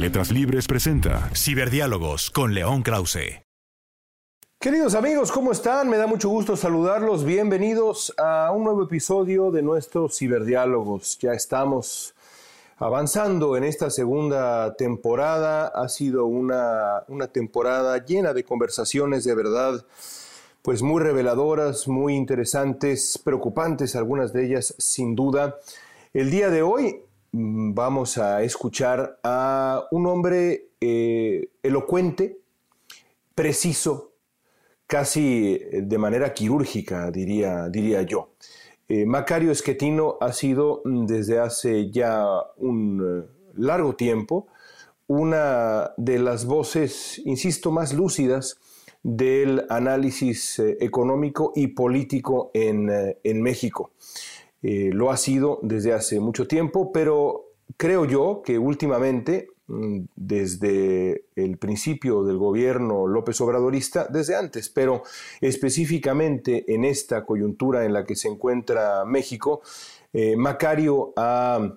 Letras Libres presenta Ciberdiálogos con León Krause. Queridos amigos, ¿cómo están? Me da mucho gusto saludarlos. Bienvenidos a un nuevo episodio de nuestros Ciberdiálogos. Ya estamos avanzando en esta segunda temporada. Ha sido una, una temporada llena de conversaciones de verdad, pues muy reveladoras, muy interesantes, preocupantes, algunas de ellas sin duda. El día de hoy vamos a escuchar a un hombre eh, elocuente, preciso, casi eh, de manera quirúrgica, diría, diría yo. Eh, Macario Esquetino ha sido mm, desde hace ya un largo tiempo una de las voces, insisto, más lúcidas del análisis económico y político en, en México. Eh, lo ha sido desde hace mucho tiempo, pero creo yo que últimamente, mm, desde el principio del gobierno López Obradorista, desde antes, pero específicamente en esta coyuntura en la que se encuentra México, eh, Macario ha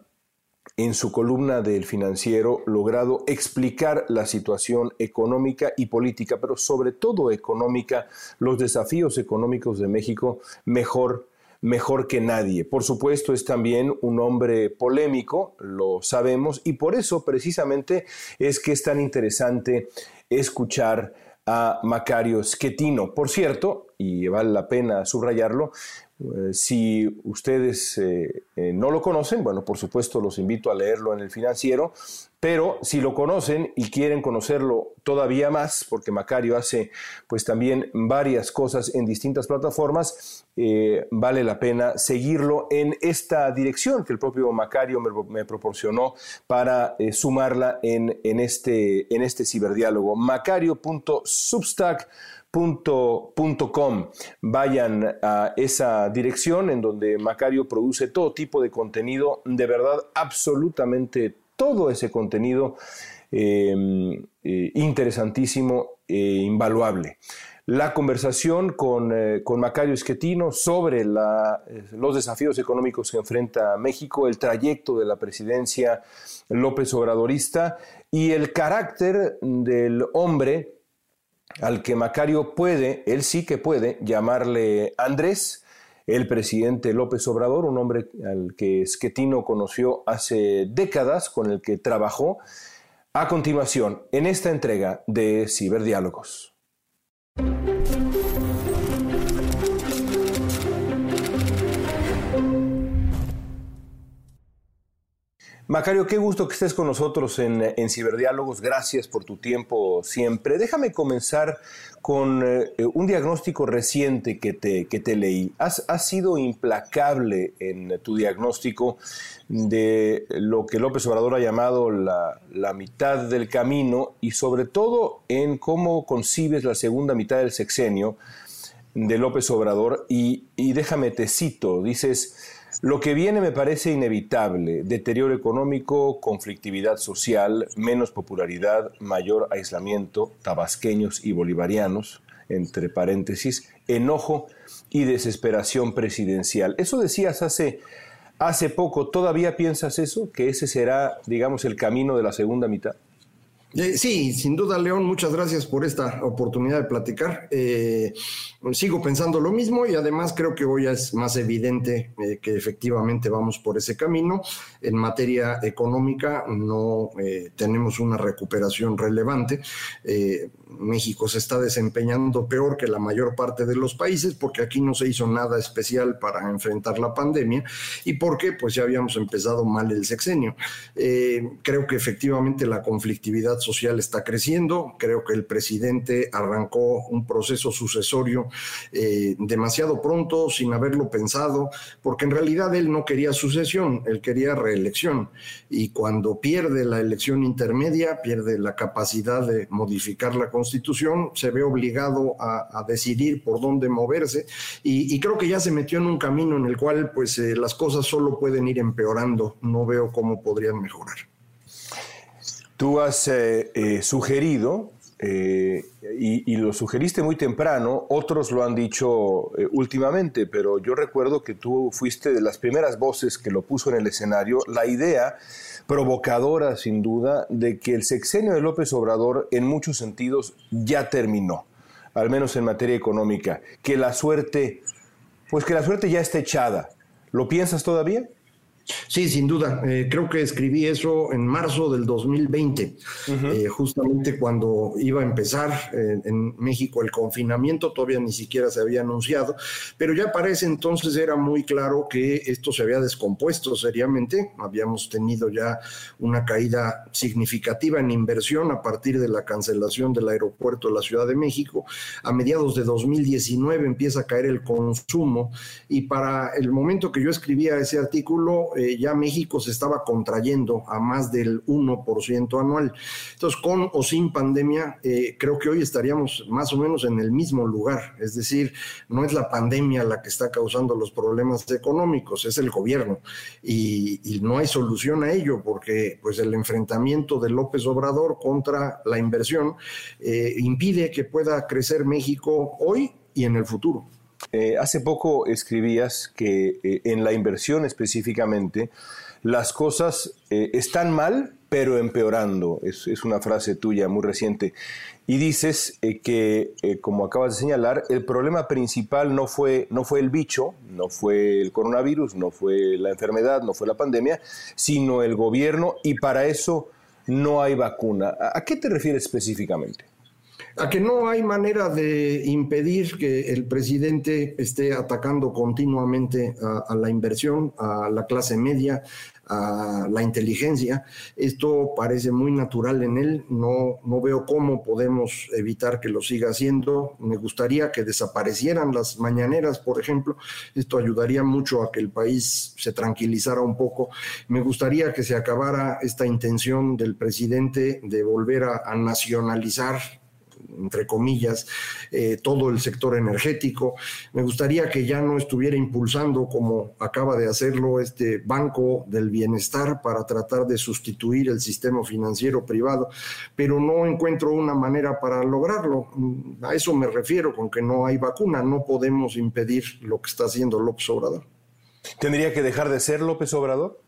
en su columna del financiero logrado explicar la situación económica y política, pero sobre todo económica, los desafíos económicos de México mejor mejor que nadie. Por supuesto, es también un hombre polémico, lo sabemos, y por eso precisamente es que es tan interesante escuchar a Macario Schettino. Por cierto, y vale la pena subrayarlo, eh, si ustedes eh, eh, no lo conocen, bueno, por supuesto los invito a leerlo en el financiero, pero si lo conocen y quieren conocerlo todavía más, porque Macario hace pues también varias cosas en distintas plataformas, vale la pena seguirlo en esta dirección que el propio Macario me, proporcionó para sumarla en, en, este, en este ciberdiálogo. Macario.substack.com Com. Vayan a esa dirección en donde Macario produce todo tipo de contenido, de verdad, absolutamente todo ese contenido em, eh, interesantísimo e invaluable. La conversación con, eh, Macario Esquetino sobre eh, los desafíos económicos que enfrenta México, el trayecto de la presidencia López Obradorista y el carácter del hombre al que Macario puede, él sí que puede, llamarle Andrés, el presidente López Obrador, un hombre al que Esquetino conoció hace décadas, con el que trabajó, a continuación en esta entrega de Ciberdiálogos. Macario, qué gusto que estés con nosotros en, Ciberdiálogos. Gracias por tu tiempo siempre. Déjame comenzar con eh, un diagnóstico reciente que te, que te leí. Has, sido implacable en tu diagnóstico de lo que López Obrador ha llamado la, mitad del camino y sobre todo en cómo concibes la segunda mitad del sexenio de López Obrador. Y, y déjame te cito, dices... Lo que viene me parece inevitable, deterioro económico, conflictividad social, menos popularidad, mayor aislamiento, tabasqueños y bolivarianos, entre paréntesis, enojo y desesperación presidencial. Eso decías hace, hace poco, ¿todavía piensas eso? ¿Que ese será, digamos, el camino de la segunda mitad? Eh, sí, sin duda, León, muchas gracias por esta oportunidad de platicar. Eh, sigo pensando lo mismo y además creo que hoy es más evidente eh, que efectivamente vamos por ese camino. En materia económica no tenemos una recuperación relevante. México se está desempeñando peor que la mayor parte de los países porque aquí no se hizo nada especial para enfrentar la pandemia y porque pues ya habíamos empezado mal el sexenio. creo que efectivamente la conflictividad social está creciendo. Creo que el presidente arrancó un proceso sucesorio eh, demasiado pronto, sin haberlo pensado, porque en realidad él no quería sucesión, él quería reelección. Y cuando pierde la elección intermedia, pierde la capacidad de modificar la constitución, se ve obligado a, decidir por dónde moverse. Y, creo que ya se metió en un camino en el cual pues eh, las cosas solo pueden ir empeorando. No veo cómo podrían mejorar. Tú has eh, eh, sugerido, eh, y, lo sugeriste muy temprano, otros lo han dicho últimamente, pero yo recuerdo que tú fuiste de las primeras voces que lo puso en el escenario, la idea provocadora sin duda de que el sexenio de López Obrador en muchos sentidos ya terminó, al menos en materia económica, que la suerte, pues que la suerte ya está echada. ¿Lo piensas todavía? Sí, sin duda. Eh, creo que escribí eso en marzo del 2020, eh, justamente cuando iba a empezar eh, en México el confinamiento, todavía ni siquiera se había anunciado, pero ya para ese entonces era muy claro que esto se había descompuesto seriamente. Habíamos tenido ya una caída significativa en inversión a partir de la cancelación del aeropuerto de la Ciudad de México. A mediados de 2019 empieza a caer el consumo y para el momento que yo escribía ese artículo, eh, ya México se estaba contrayendo a más del 1% anual. Entonces, con o sin pandemia, eh, creo que hoy estaríamos más o menos en el mismo lugar. Es decir, no es la pandemia la que está causando los problemas económicos, es el gobierno. Y, no hay solución a ello porque pues, el enfrentamiento de López Obrador contra la inversión eh, impide que pueda crecer México hoy y en el futuro. Eh, hace poco escribías que eh, en la inversión específicamente las cosas eh, están mal, pero empeorando. Es, una frase tuya muy reciente. Y dices que, como acabas de señalar, el problema principal no fue, no fue el bicho, no fue el coronavirus, no fue la enfermedad, no fue la pandemia, sino el gobierno y para eso no hay vacuna. ¿A qué te refieres específicamente? A que no hay manera de impedir que el presidente esté atacando continuamente a, la inversión, a la clase media, a la inteligencia. Esto parece muy natural en él, no, no veo cómo podemos evitar que lo siga haciendo. Me gustaría que desaparecieran las mañaneras, por ejemplo. Esto ayudaría mucho a que el país se tranquilizara un poco. Me gustaría que se acabara esta intención del presidente de volver a nacionalizar entre comillas, eh, todo el sector energético. Me gustaría que ya no estuviera impulsando, como acaba de hacerlo este Banco del Bienestar, para tratar de sustituir el sistema financiero privado, pero no encuentro una manera para lograrlo. A eso me refiero con que no hay vacuna, no podemos impedir lo que está haciendo López Obrador. ¿Tendría que dejar de ser López Obrador?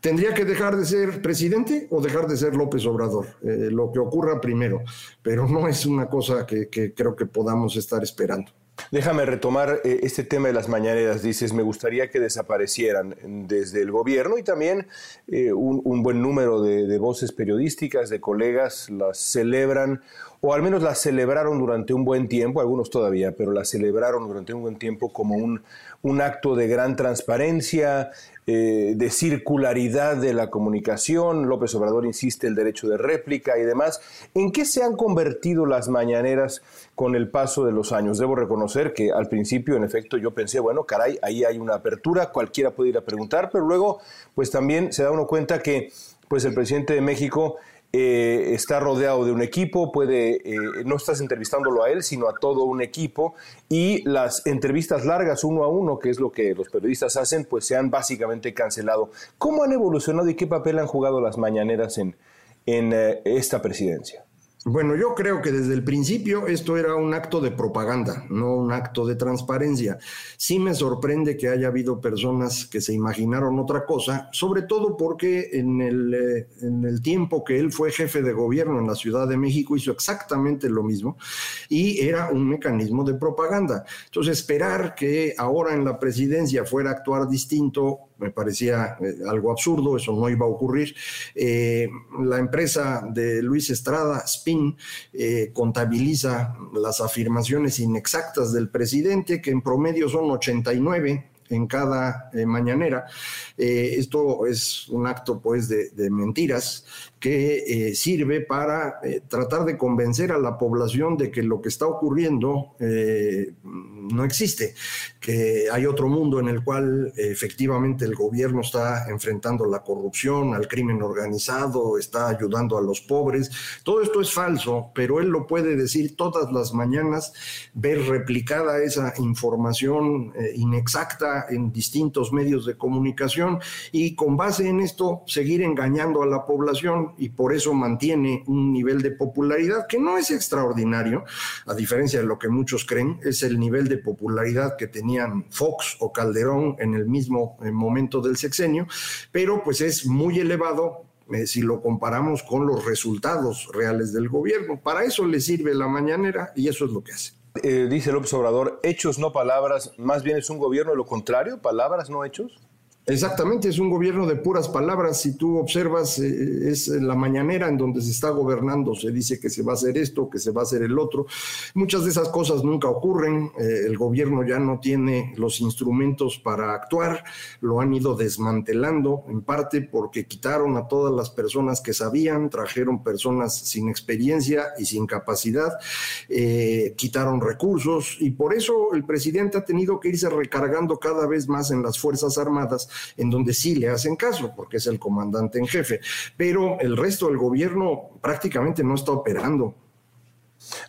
Tendría que dejar de ser presidente o dejar de ser López Obrador, eh, lo que ocurra primero, pero no es una cosa que, creo que podamos estar esperando. Déjame retomar eh, este tema de las mañaneras. Dices, me gustaría que desaparecieran desde el gobierno y también eh, un, buen número de, voces periodísticas, de colegas, las celebran o al menos las celebraron durante un buen tiempo, algunos todavía, pero las celebraron durante un buen tiempo como un, un acto de gran transparencia, eh, de circularidad de la comunicación, López Obrador insiste el derecho de réplica y demás. ¿En qué se han convertido las mañaneras con el paso de los años? Debo reconocer que al principio, en efecto, yo pensé, bueno, caray, ahí hay una apertura, cualquiera puede ir a preguntar, pero luego, pues también se da uno cuenta que pues el presidente de México eh, está rodeado de un equipo, puede, eh, no estás entrevistándolo a él, sino a todo un equipo, y las entrevistas largas uno a uno, que es lo que los periodistas hacen, pues se han básicamente cancelado. ¿Cómo han evolucionado y qué papel han jugado las mañaneras en, en eh, esta presidencia? Bueno, yo creo que desde el principio esto era un acto de propaganda, no un acto de transparencia. Sí me sorprende que haya habido personas que se imaginaron otra cosa, sobre todo porque en el, eh, en el tiempo que él fue jefe de gobierno en la Ciudad de México hizo exactamente lo mismo y era un mecanismo de propaganda. Entonces, esperar que ahora en la presidencia fuera a actuar distinto me parecía eh, algo absurdo, eso no iba a ocurrir. Eh, la empresa de Luis Estrada, Spin, eh, contabiliza las afirmaciones inexactas del presidente, que en promedio son 89 en cada mañanera. esto es un acto pues de, mentiras que eh, sirve para eh, tratar de convencer a la población de que lo que está ocurriendo eh, no existe, que hay otro mundo en el cual efectivamente el gobierno está enfrentando la corrupción, al crimen organizado, está ayudando a los pobres. Todo esto es falso, pero él lo puede decir todas las mañanas, ver replicada esa información inexacta en distintos medios de comunicación y con base en esto seguir engañando a la población y por eso mantiene un nivel de popularidad que no es extraordinario, a diferencia de lo que muchos creen, es el nivel de popularidad que tenían Fox o Calderón en el mismo eh, momento del sexenio, pero pues es muy elevado eh, si lo comparamos con los resultados reales del gobierno. Para eso le sirve la mañanera y eso es lo que hace. Eh, dice López Obrador, hechos no palabras, más bien es un gobierno de lo contrario, palabras no hechos. Exactamente, es un gobierno de puras palabras. Si tú observas, eh, es la mañanera en donde se está gobernando. Se dice que se va a hacer esto, que se va a hacer el otro. Muchas de esas cosas nunca ocurren. Eh, el gobierno ya no tiene los instrumentos para actuar. Lo han ido desmantelando, en parte porque quitaron a todas las personas que sabían, trajeron personas sin experiencia y sin capacidad, eh, quitaron recursos y por eso el presidente ha tenido que irse recargando cada vez más en las Fuerzas Armadas en donde sí le hacen caso, porque es el comandante en jefe, pero el resto del gobierno prácticamente no está operando.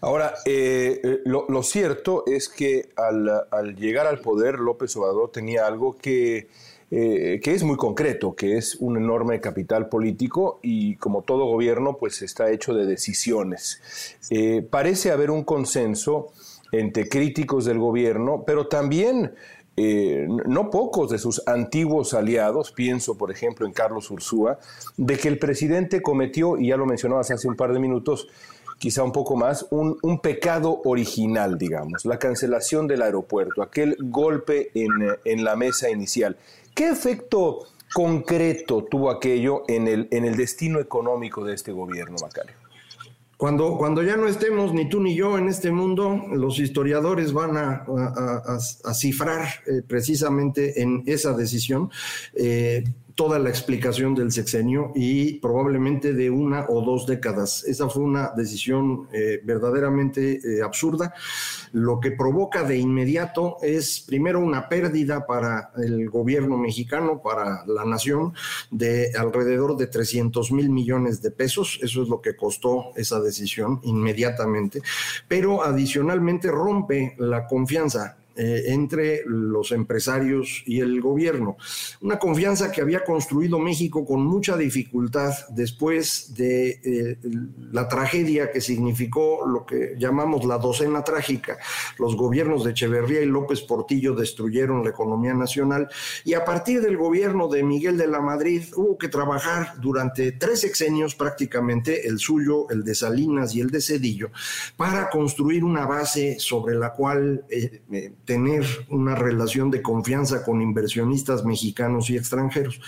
Ahora, eh, eh, lo, cierto es que al, llegar al poder, López Obrador tenía algo que, eh, que es muy concreto, que es un enorme capital político y como todo gobierno, pues está hecho de decisiones. parece haber un consenso entre críticos del gobierno, pero también eh, no pocos de sus antiguos aliados, pienso por ejemplo en Carlos Ursúa, de que el presidente cometió, y ya lo mencionabas hace un par de minutos, quizá un poco más, un, pecado original, digamos, la cancelación del aeropuerto, aquel golpe en, en, la mesa inicial. ¿Qué efecto concreto tuvo aquello en el, en el destino económico de este gobierno, Macario? Cuando, cuando ya no estemos ni tú ni yo en este mundo, los historiadores van a, cifrar eh, precisamente en esa decisión. Eh, toda la explicación del sexenio y probablemente de una o dos décadas. Esa fue una decisión eh, verdaderamente eh, absurda. Lo que provoca de inmediato es primero una pérdida para el gobierno mexicano, para la nación, de alrededor de 300 mil millones de pesos. Eso es lo que costó esa decisión inmediatamente. Pero adicionalmente rompe la confianza eh, entre los empresarios y el gobierno. Una confianza que había construido México con mucha dificultad después de eh, la tragedia que significó lo que llamamos la docena trágica. Los gobiernos de Echeverría y López Portillo destruyeron la economía nacional y a partir del gobierno de Miguel de la Madrid hubo que trabajar durante tres sexenios prácticamente, el suyo, el de Salinas y el de Cedillo, para construir una base sobre la cual eh, tener una relación de confianza con inversionistas mexicanos y extranjeros.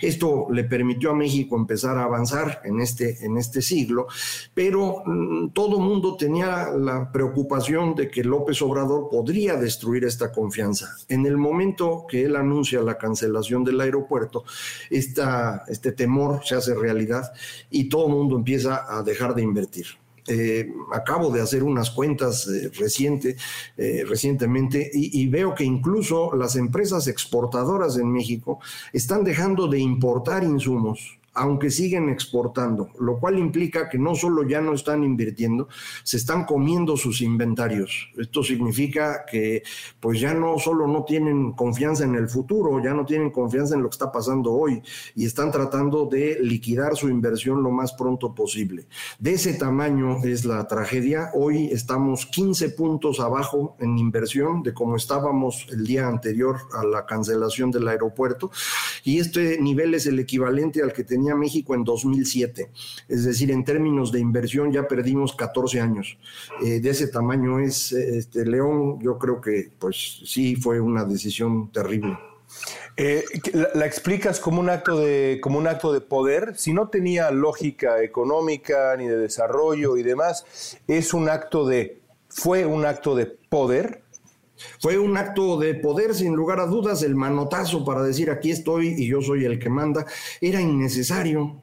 Esto le permitió a México empezar a avanzar en este, en este siglo, pero mm, todo mundo tenía la preocupación de que López Obrador podría destruir esta confianza. En el momento que él anuncia la cancelación del aeropuerto, este temor se hace realidad y todo el mundo empieza a dejar de invertir. Eh, acabo de hacer unas cuentas eh, reciente, eh, recientemente y, veo que incluso las empresas exportadoras en México están dejando de importar insumos aunque siguen exportando, lo cual implica que no solo ya no están invirtiendo, se están comiendo sus inventarios. Esto significa que pues ya no solo no tienen confianza en el futuro, ya no tienen confianza en lo que está pasando hoy y están tratando de liquidar su inversión lo más pronto posible. De ese tamaño es la tragedia. Hoy estamos 15 puntos abajo en inversión de como estábamos el día anterior a la cancelación del aeropuerto y este nivel es el equivalente al que tenía México en 2007. Es decir, en términos de inversión ya perdimos 14 años. Eh, de ese tamaño es este, León, yo creo que pues sí fue una decisión terrible. Eh, la, explicas como un acto de como un acto de poder. Si no tenía lógica económica ni de desarrollo y demás, es un acto de fue un acto de poder. Fue un acto de poder, sin lugar a dudas, el manotazo para decir aquí estoy y yo soy el que manda, era innecesario.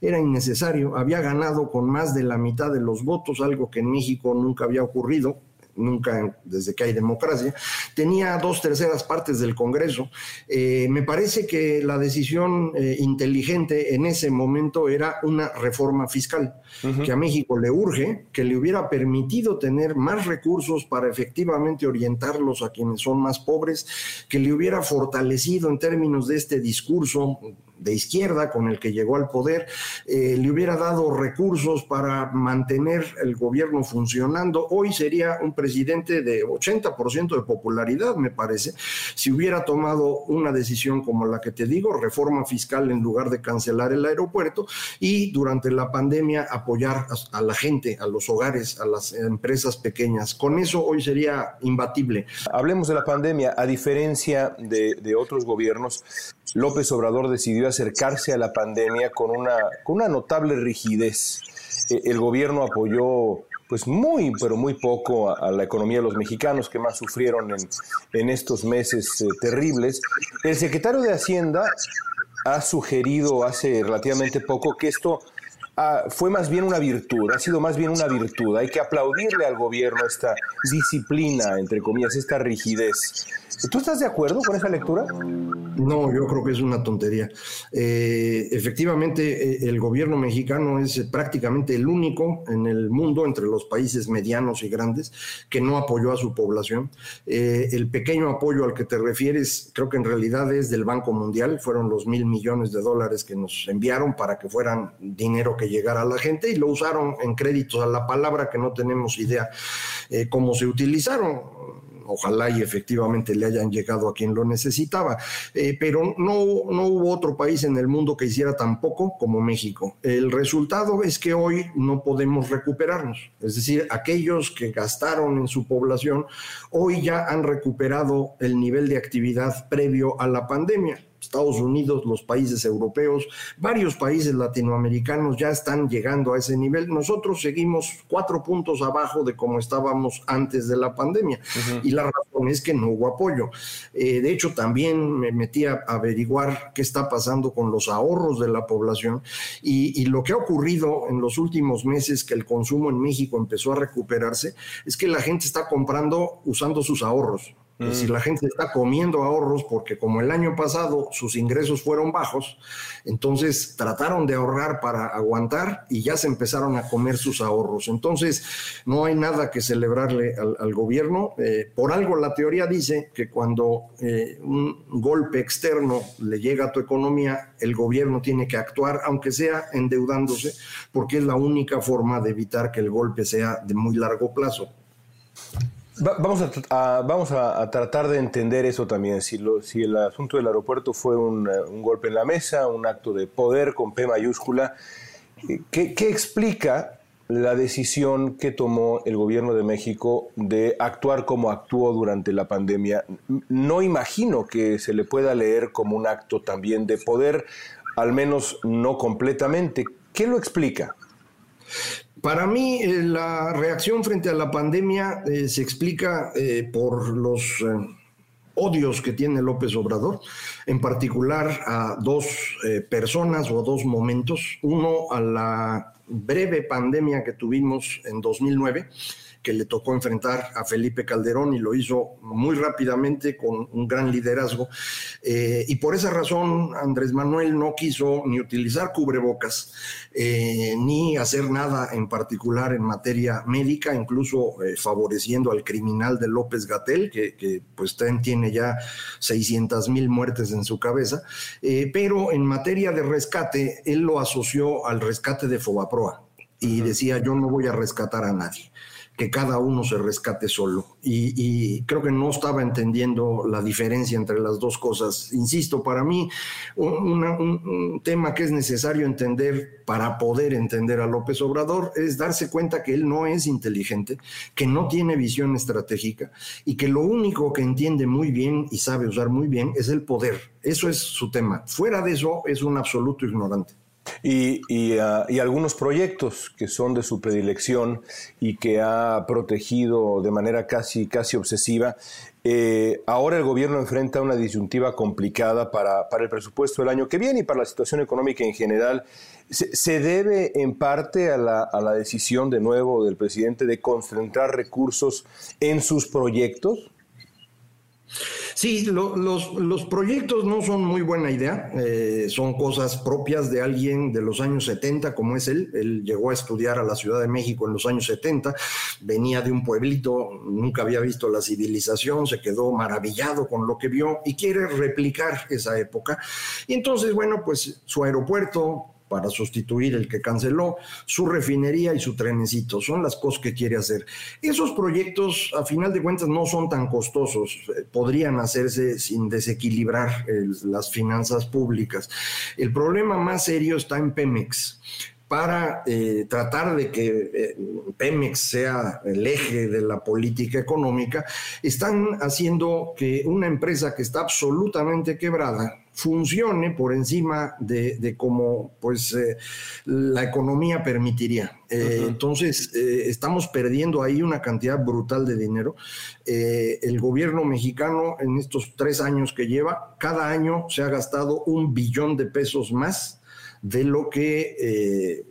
era innecesario, había ganado con más de la mitad de los votos, algo que en México nunca había ocurrido, nunca desde que hay democracia, tenía dos terceras partes del Congreso. Eh, me parece que la decisión eh, inteligente en ese momento era una reforma fiscal, que a México le urge, que le hubiera permitido tener más recursos para efectivamente orientarlos a quienes son más pobres, que le hubiera fortalecido en términos de este discurso de izquierda con el que llegó al poder, eh, le hubiera dado recursos para mantener el gobierno funcionando. Hoy sería un presidente de 80% de popularidad, me parece, si hubiera tomado una decisión como la que te digo, reforma fiscal en lugar de cancelar el aeropuerto y durante la pandemia apoyar a, la gente, a los hogares, a las empresas pequeñas. Con eso hoy sería imbatible. Hablemos de la pandemia. A diferencia de, de otros gobiernos, López Obrador decidió acercarse a la pandemia con una, con una notable rigidez. E, el gobierno apoyó pues muy, pero muy poco a, la economía de los mexicanos que más sufrieron en, en estos meses eh, terribles. El secretario de Hacienda ha sugerido hace relativamente poco que esto ah, fue más bien una virtud, ha sido más bien una virtud. Hay que aplaudirle al gobierno esta disciplina, entre comillas, esta rigidez. ¿Tú estás de acuerdo con esa lectura? No, yo creo que es una tontería. Eh, efectivamente, eh, el gobierno mexicano es prácticamente el único en el mundo, entre los países medianos y grandes, que no apoyó a su población. Eh, el pequeño apoyo al que te refieres, creo que en realidad es del Banco Mundial, fueron los mil millones de dólares que nos enviaron para que fueran dinero que llegara a la gente y lo usaron en créditos a la palabra que no tenemos idea cómo se utilizaron ojalá y efectivamente le hayan llegado a quien lo necesitaba, eh, pero no, no hubo otro país en el mundo que hiciera tan poco como México. El resultado es que hoy no podemos recuperarnos, es decir, aquellos que gastaron en su población hoy ya han recuperado el nivel de actividad previo a la pandemia. Estados Unidos, los países europeos, varios países latinoamericanos ya están llegando a ese nivel. Nosotros seguimos cuatro puntos abajo de como estábamos antes de la pandemia. Y la razón es que no hubo apoyo. Eh, de hecho, también me metí a averiguar qué está pasando con los ahorros de la población y, y lo que ha ocurrido en los últimos meses que el consumo en México empezó a recuperarse es que la gente está comprando usando sus ahorros. Si mm. la gente está comiendo ahorros porque como el año pasado sus ingresos fueron bajos, entonces trataron de ahorrar para aguantar y ya se empezaron a comer sus ahorros. Entonces no hay nada que celebrarle al, gobierno. Eh, por algo la teoría dice que cuando eh, un golpe externo le llega a tu economía, el gobierno tiene que actuar, aunque sea endeudándose, porque es la única forma de evitar que el golpe sea de muy largo plazo vamos a, vamos a, tratar de entender eso también. Si, si el asunto del aeropuerto fue un, eh, un, golpe en la mesa, un acto de poder con P mayúscula, eh, ¿qué, ¿qué, explica la decisión que tomó el gobierno de México de actuar como actuó durante la pandemia? No imagino que se le pueda leer como un acto también de poder, al menos no completamente. ¿Qué lo explica? Para mí, eh, la reacción frente a la pandemia eh, se explica eh, por los odios que tiene López Obrador, en particular a dos personas o dos momentos. Uno, a la breve pandemia que tuvimos en 2009 que le tocó enfrentar a Felipe Calderón y lo hizo muy rápidamente con un gran liderazgo. Eh, y por esa razón Andrés Manuel no quiso ni utilizar cubrebocas, eh, ni hacer nada en particular en materia médica, incluso eh, favoreciendo al criminal de López Gatel, que, que pues tiene ya 600 mil muertes en su cabeza. pero en materia de rescate, él lo asoció al rescate de Fobaproa y decía yo no voy a rescatar a nadie que cada uno se rescate solo. Y, creo que no estaba entendiendo la diferencia entre las dos cosas. Insisto, para mí, un, tema que es necesario entender para poder entender a López Obrador es darse cuenta que él no es inteligente, que no tiene visión estratégica y que lo único que entiende muy bien y sabe usar muy bien es el poder. Eso es su tema. Fuera de eso, es un absoluto ignorante. Y, ah, y, algunos proyectos que son de su predilección y que ha protegido de manera casi, casi obsesiva. Eh, ahora el gobierno enfrenta una disyuntiva complicada para, para, el presupuesto del año que viene y para la situación económica en general. ¿Se, se debe en parte a la, a la decisión de nuevo del presidente de concentrar recursos en sus proyectos? Sí, los, proyectos no son muy buena idea, eh, son cosas propias de alguien de los años 70, como es él. Él llegó a estudiar a la Ciudad de México en los años 70, venía de un pueblito, nunca había visto la civilización, se quedó maravillado con lo que vio y quiere replicar esa época. Y entonces, bueno, pues su aeropuerto, para sustituir el que canceló, su refinería y su trenecito. Son las cosas que quiere hacer. Esos proyectos, a final de cuentas, no son tan costosos. Eh, podrían hacerse sin desequilibrar las finanzas públicas. El problema más serio está en Pemex para eh, tratar de que eh, Pemex sea el eje de la política económica, están haciendo que una empresa que está absolutamente quebrada, funcione por encima de, de cómo pues, eh, la economía permitiría. Entonces, estamos perdiendo ahí una cantidad brutal de dinero. el gobierno mexicano en estos tres años que lleva, cada año se ha gastado un billón de pesos más de lo que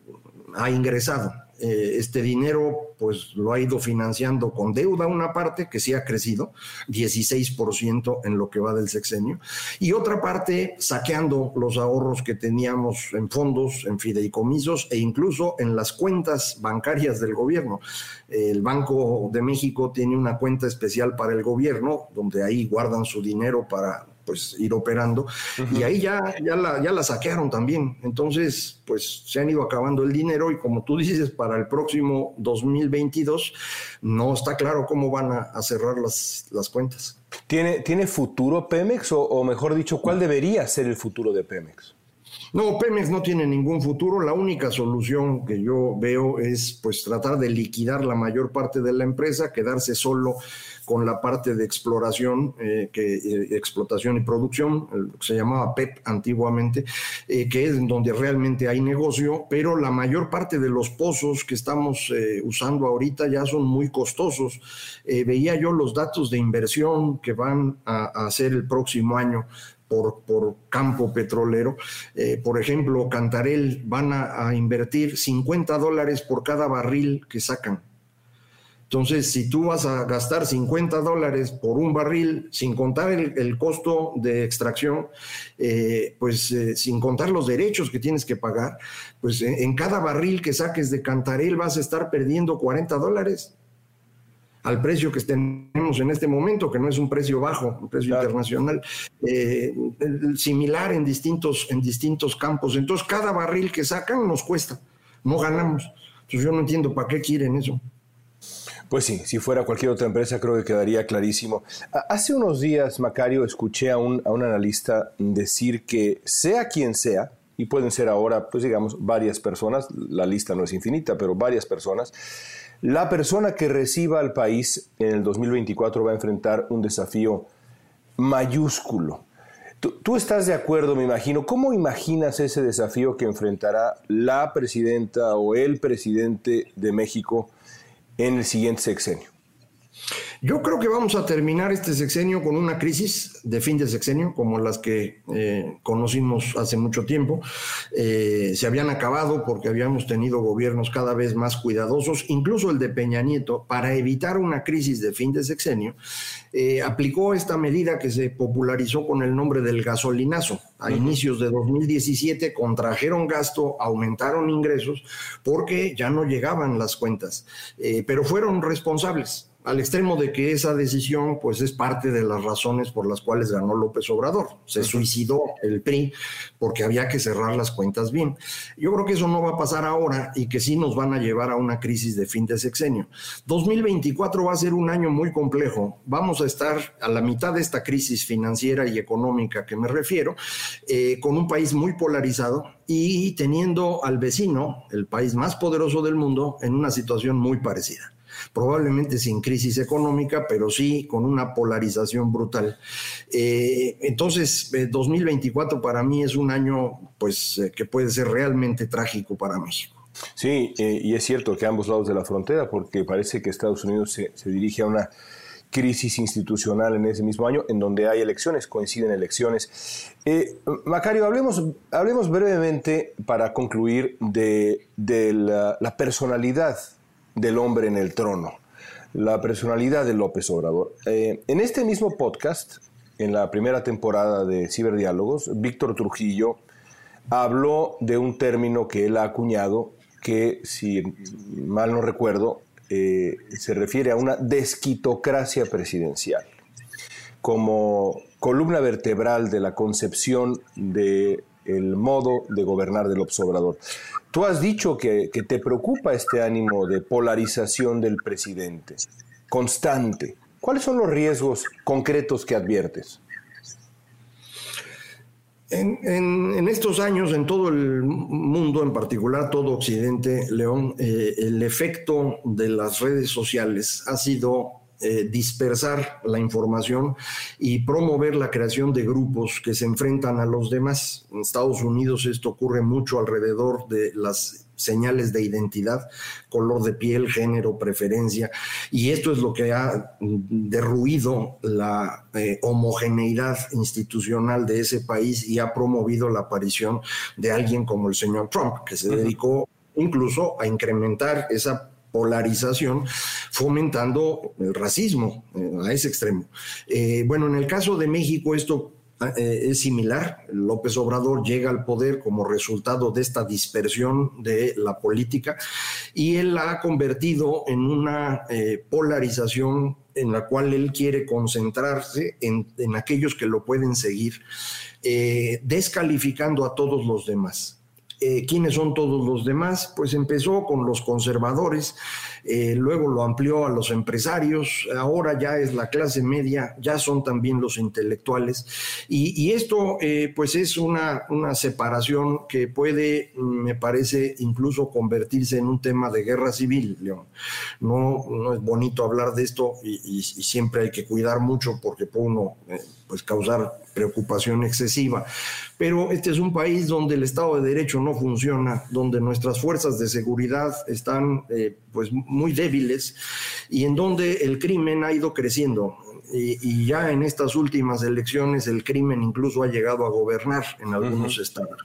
ha ingresado. Eh, este dinero pues lo ha ido financiando con deuda una parte que sí ha crecido, 16% en lo que va del sexenio, y otra parte saqueando los ahorros que teníamos en fondos, en fideicomisos e incluso en las cuentas bancarias del gobierno. El Banco de México tiene una cuenta especial para el gobierno, donde ahí guardan su dinero para pues ir operando. Y ahí ya, ya, la, ya la saquearon también. Entonces, pues se han ido acabando el dinero y como tú dices, para el próximo 2022 no está claro cómo van a, cerrar las, las cuentas. ¿Tiene, ¿Tiene futuro Pemex o, o mejor dicho, cuál debería ser el futuro de Pemex? No, Pemex no tiene ningún futuro. La única solución que yo veo es pues tratar de liquidar la mayor parte de la empresa, quedarse solo con la parte de exploración, eh, que, eh, explotación y producción, lo que se llamaba PEP antiguamente, eh, que es donde realmente hay negocio, pero la mayor parte de los pozos que estamos usando ahorita ya son muy costosos. veía yo los datos de inversión que van a, hacer el próximo año por, por, campo petrolero. por ejemplo, Cantarel van a, invertir 50 dólares por cada barril que sacan. Entonces, si tú vas a gastar 50 dólares por un barril, sin contar el, costo de extracción, eh, pues eh, sin contar los derechos que tienes que pagar, pues en, cada barril que saques de Cantarel vas a estar perdiendo 40 dólares al precio que tenemos en este momento, que no es un precio bajo, un precio internacional, eh, similar en distintos, en distintos campos. Entonces, cada barril que sacan nos cuesta, no ganamos. Entonces, yo no entiendo para qué quieren eso. Pues sí, si fuera cualquier otra empresa creo que quedaría clarísimo. Hace unos días, Macario, escuché a un, a un analista decir que sea quien sea, y pueden ser ahora, pues digamos, varias personas, la lista no es infinita, pero varias personas, la persona que reciba al país en el 2024 va a enfrentar un desafío mayúsculo. Tú, estás de acuerdo, me imagino. ¿Cómo imaginas ese desafío que enfrentará la presidenta o el presidente de México en el siguiente sexenio? Yo creo que vamos a terminar este sexenio con una crisis de fin de sexenio, como las que eh, conocimos hace mucho tiempo. Eh, se habían acabado porque habíamos tenido gobiernos cada vez más cuidadosos, incluso el de Peña Nieto, para evitar una crisis de fin de sexenio, eh, aplicó esta medida que se popularizó con el nombre del gasolinazo. A inicios de 2017 contrajeron gasto, aumentaron ingresos porque ya no llegaban las cuentas, pero fueron responsables al extremo de que esa decisión pues es parte de las razones por las cuales ganó López Obrador. Se suicidó el PRI porque había que cerrar las cuentas bien. Yo creo que eso no va a pasar ahora y que sí nos van a llevar a una crisis de fin de sexenio. 2024 va a ser un año muy complejo. Vamos a estar a la mitad de esta crisis financiera y económica que me refiero, eh, con un país muy polarizado y teniendo al vecino, el país más poderoso del mundo, en una situación muy parecida. Probablemente sin crisis económica, pero sí con una polarización brutal. Eh, entonces, 2024 para mí es un año pues, que puede ser realmente trágico para México. Sí, y es cierto que ambos lados de la frontera, porque parece que Estados Unidos se, se dirige a una crisis institucional en ese mismo año, en donde hay elecciones, coinciden elecciones. Eh, Macario, hablemos, hablemos brevemente para concluir de, la, personalidad del hombre en el trono, la personalidad de López Obrador. Eh, en este mismo podcast, en la primera temporada de Ciberdiálogos, Víctor Trujillo habló de un término que él ha acuñado que, si mal no recuerdo, eh, se refiere a una desquitocracia presidencial, como columna vertebral de la concepción del el modo de gobernar del observador. Tú has dicho que, que te preocupa este ánimo de polarización del presidente, constante. ¿Cuáles son los riesgos concretos que adviertes? En, estos años, en todo el mundo, en particular todo Occidente, León, eh, el efecto de las redes sociales ha sido eh, dispersar la información y promover la creación de grupos que se enfrentan a los demás. En Estados Unidos esto ocurre mucho alrededor de las señales de identidad, color de piel, género, preferencia, y esto es lo que ha derruido la eh, homogeneidad institucional de ese país y ha promovido la aparición de alguien como el señor Trump, que se dedicó incluso a incrementar esa polarización, fomentando el racismo eh, a ese extremo. Eh, bueno, en el caso de México esto eh, es similar. López Obrador llega al poder como resultado de esta dispersión de la política y él la ha convertido en una polarización en la cual él quiere concentrarse en, aquellos que lo pueden seguir, descalificando a todos los demás. ¿Quiénes son todos los demás? Pues empezó con los conservadores, eh, luego lo amplió a los empresarios, ahora ya es la clase media, ya son también los intelectuales. Y, esto eh, pues es una, una separación que puede, me parece, incluso convertirse en un tema de guerra civil, León. No, no es bonito hablar de esto y, siempre hay que cuidar mucho porque puede uno eh, pues causar preocupación excesiva. Pero este es un país donde el Estado de Derecho no funciona, donde nuestras fuerzas de seguridad están pues muy débiles y en donde el crimen ha ido creciendo. Y, ya en estas últimas elecciones el crimen incluso ha llegado a gobernar en algunos estados.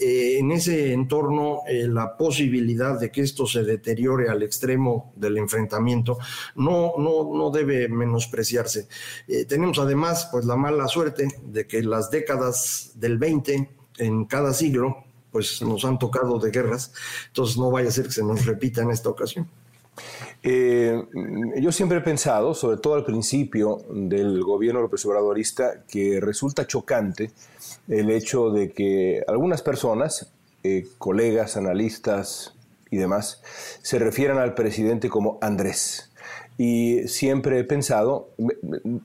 Eh, en ese entorno, eh, la posibilidad de que esto se deteriore al extremo del enfrentamiento no, no, no debe menospreciarse. Eh, tenemos además pues la mala suerte de que las décadas del 20 en cada siglo pues nos han tocado de guerras, entonces no vaya a ser que se nos repita en esta ocasión. Eh, yo siempre he pensado, sobre todo al principio del gobierno López Obradorista, que resulta chocante el hecho de que algunas personas, eh, colegas, analistas y demás, se refieran al presidente como Andrés. Y siempre he pensado,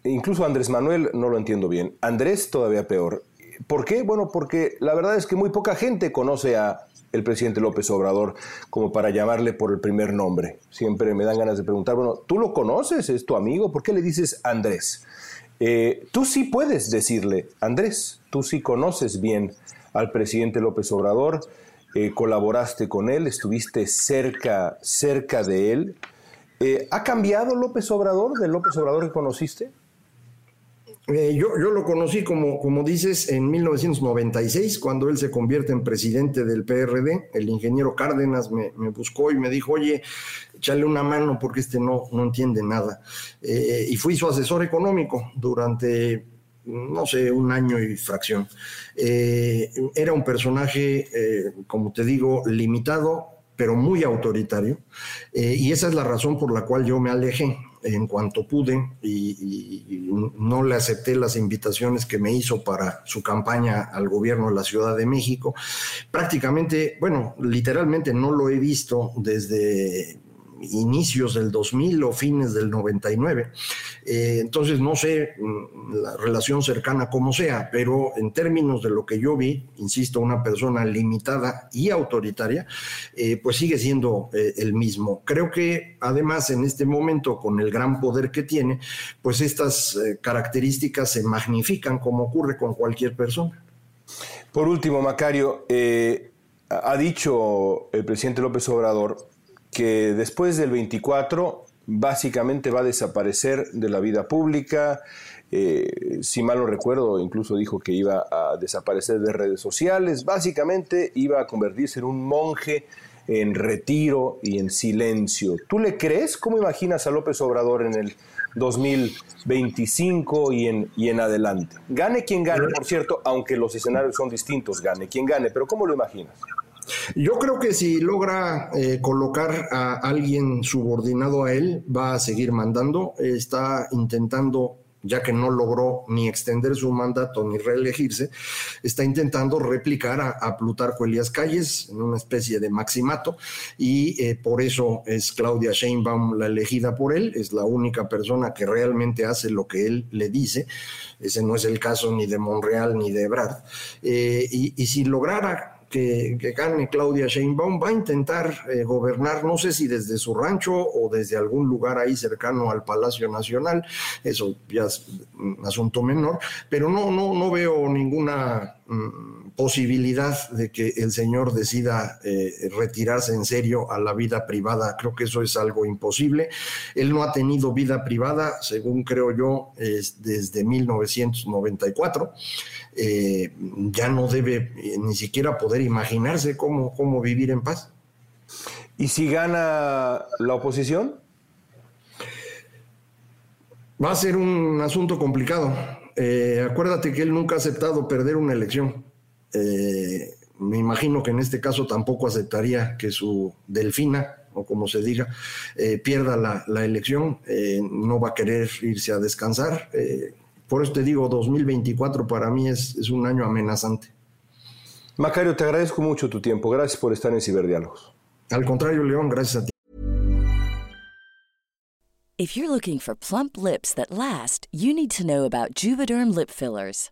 incluso Andrés Manuel no lo entiendo bien, Andrés todavía peor. ¿Por qué? Bueno, porque la verdad es que muy poca gente conoce a el presidente López Obrador como para llamarle por el primer nombre. Siempre me dan ganas de preguntar, bueno, ¿tú lo conoces? ¿Es tu amigo? ¿Por qué le dices Andrés? Eh, tú sí puedes decirle Andrés, tú sí conoces bien al presidente López Obrador, eh, colaboraste con él, estuviste cerca, cerca de él. Eh, ¿Ha cambiado López Obrador del López Obrador que conociste? Eh, yo, lo conocí, como, como dices, en 1996, cuando él se convierte en presidente del PRD. El ingeniero Cárdenas me, buscó y me dijo, oye, échale una mano porque este no, no entiende nada. Eh, y fui su asesor económico durante, no sé, un año y fracción. Eh, era un personaje, como te digo, limitado, pero muy autoritario. y esa es la razón por la cual yo me alejé en cuanto pude y, no le acepté las invitaciones que me hizo para su campaña al gobierno de la Ciudad de México. Prácticamente, bueno, literalmente no lo he visto desde inicios del 2000 o fines del 99. Eh, entonces no sé mm, la relación cercana como sea, pero en términos de lo que yo vi, insisto, una persona limitada y autoritaria, eh, pues sigue siendo eh, el mismo. Creo que además en este momento, con el gran poder que tiene, pues estas características se magnifican como ocurre con cualquier persona. Por último, Macario, ha dicho el presidente López Obrador que después del 24 básicamente va a desaparecer de la vida pública. Eh, si mal no recuerdo, incluso dijo que iba a desaparecer de redes sociales. Básicamente iba a convertirse en un monje en retiro y en silencio. ¿Tú le crees? ¿Cómo imaginas a López Obrador en el 2025 y en, y en adelante? Gane quien gane, por cierto, aunque los escenarios son distintos, gane quien gane, pero ¿cómo lo imaginas? Yo creo que si logra eh, colocar a alguien subordinado a él, va a seguir mandando. Está intentando ya que no logró ni extender su mandato ni reelegirse, está intentando replicar a, Plutarco Elías Calles en una especie de maximato y eh, por eso es Claudia Sheinbaum la elegida por él, es la única persona que realmente hace lo que él le dice, ese no es el caso ni de Monreal ni de Ebrard, eh, y si lograra que, gane Claudia Sheinbaum, va a intentar eh, gobernar, no sé si desde su rancho o desde algún lugar ahí cercano al Palacio Nacional, eso ya es un asunto menor, pero no, no, no veo ninguna mm, posibilidad de que el señor decida eh, retirarse en serio a la vida privada. Creo que eso es algo imposible. Él no ha tenido vida privada, según creo yo, desde 1994. Eh, ya no debe eh, ni siquiera poder imaginarse cómo, cómo vivir en paz. ¿Y si gana la oposición? Va a ser un asunto complicado. Eh, acuérdate que él nunca ha aceptado perder una elección. Me imagino que en este caso tampoco aceptaría que su delfina, o como se diga, pierda la, la elección. no va a querer irse a descansar. Por eso te digo, 2024 para mí es, es un año amenazante. Macario, te agradezco mucho tu tiempo. Gracias por estar en Ciberdiálogos. Al contrario, León, gracias a ti. If you're looking for plump lips that last, you need to know about Juvederm lip fillers.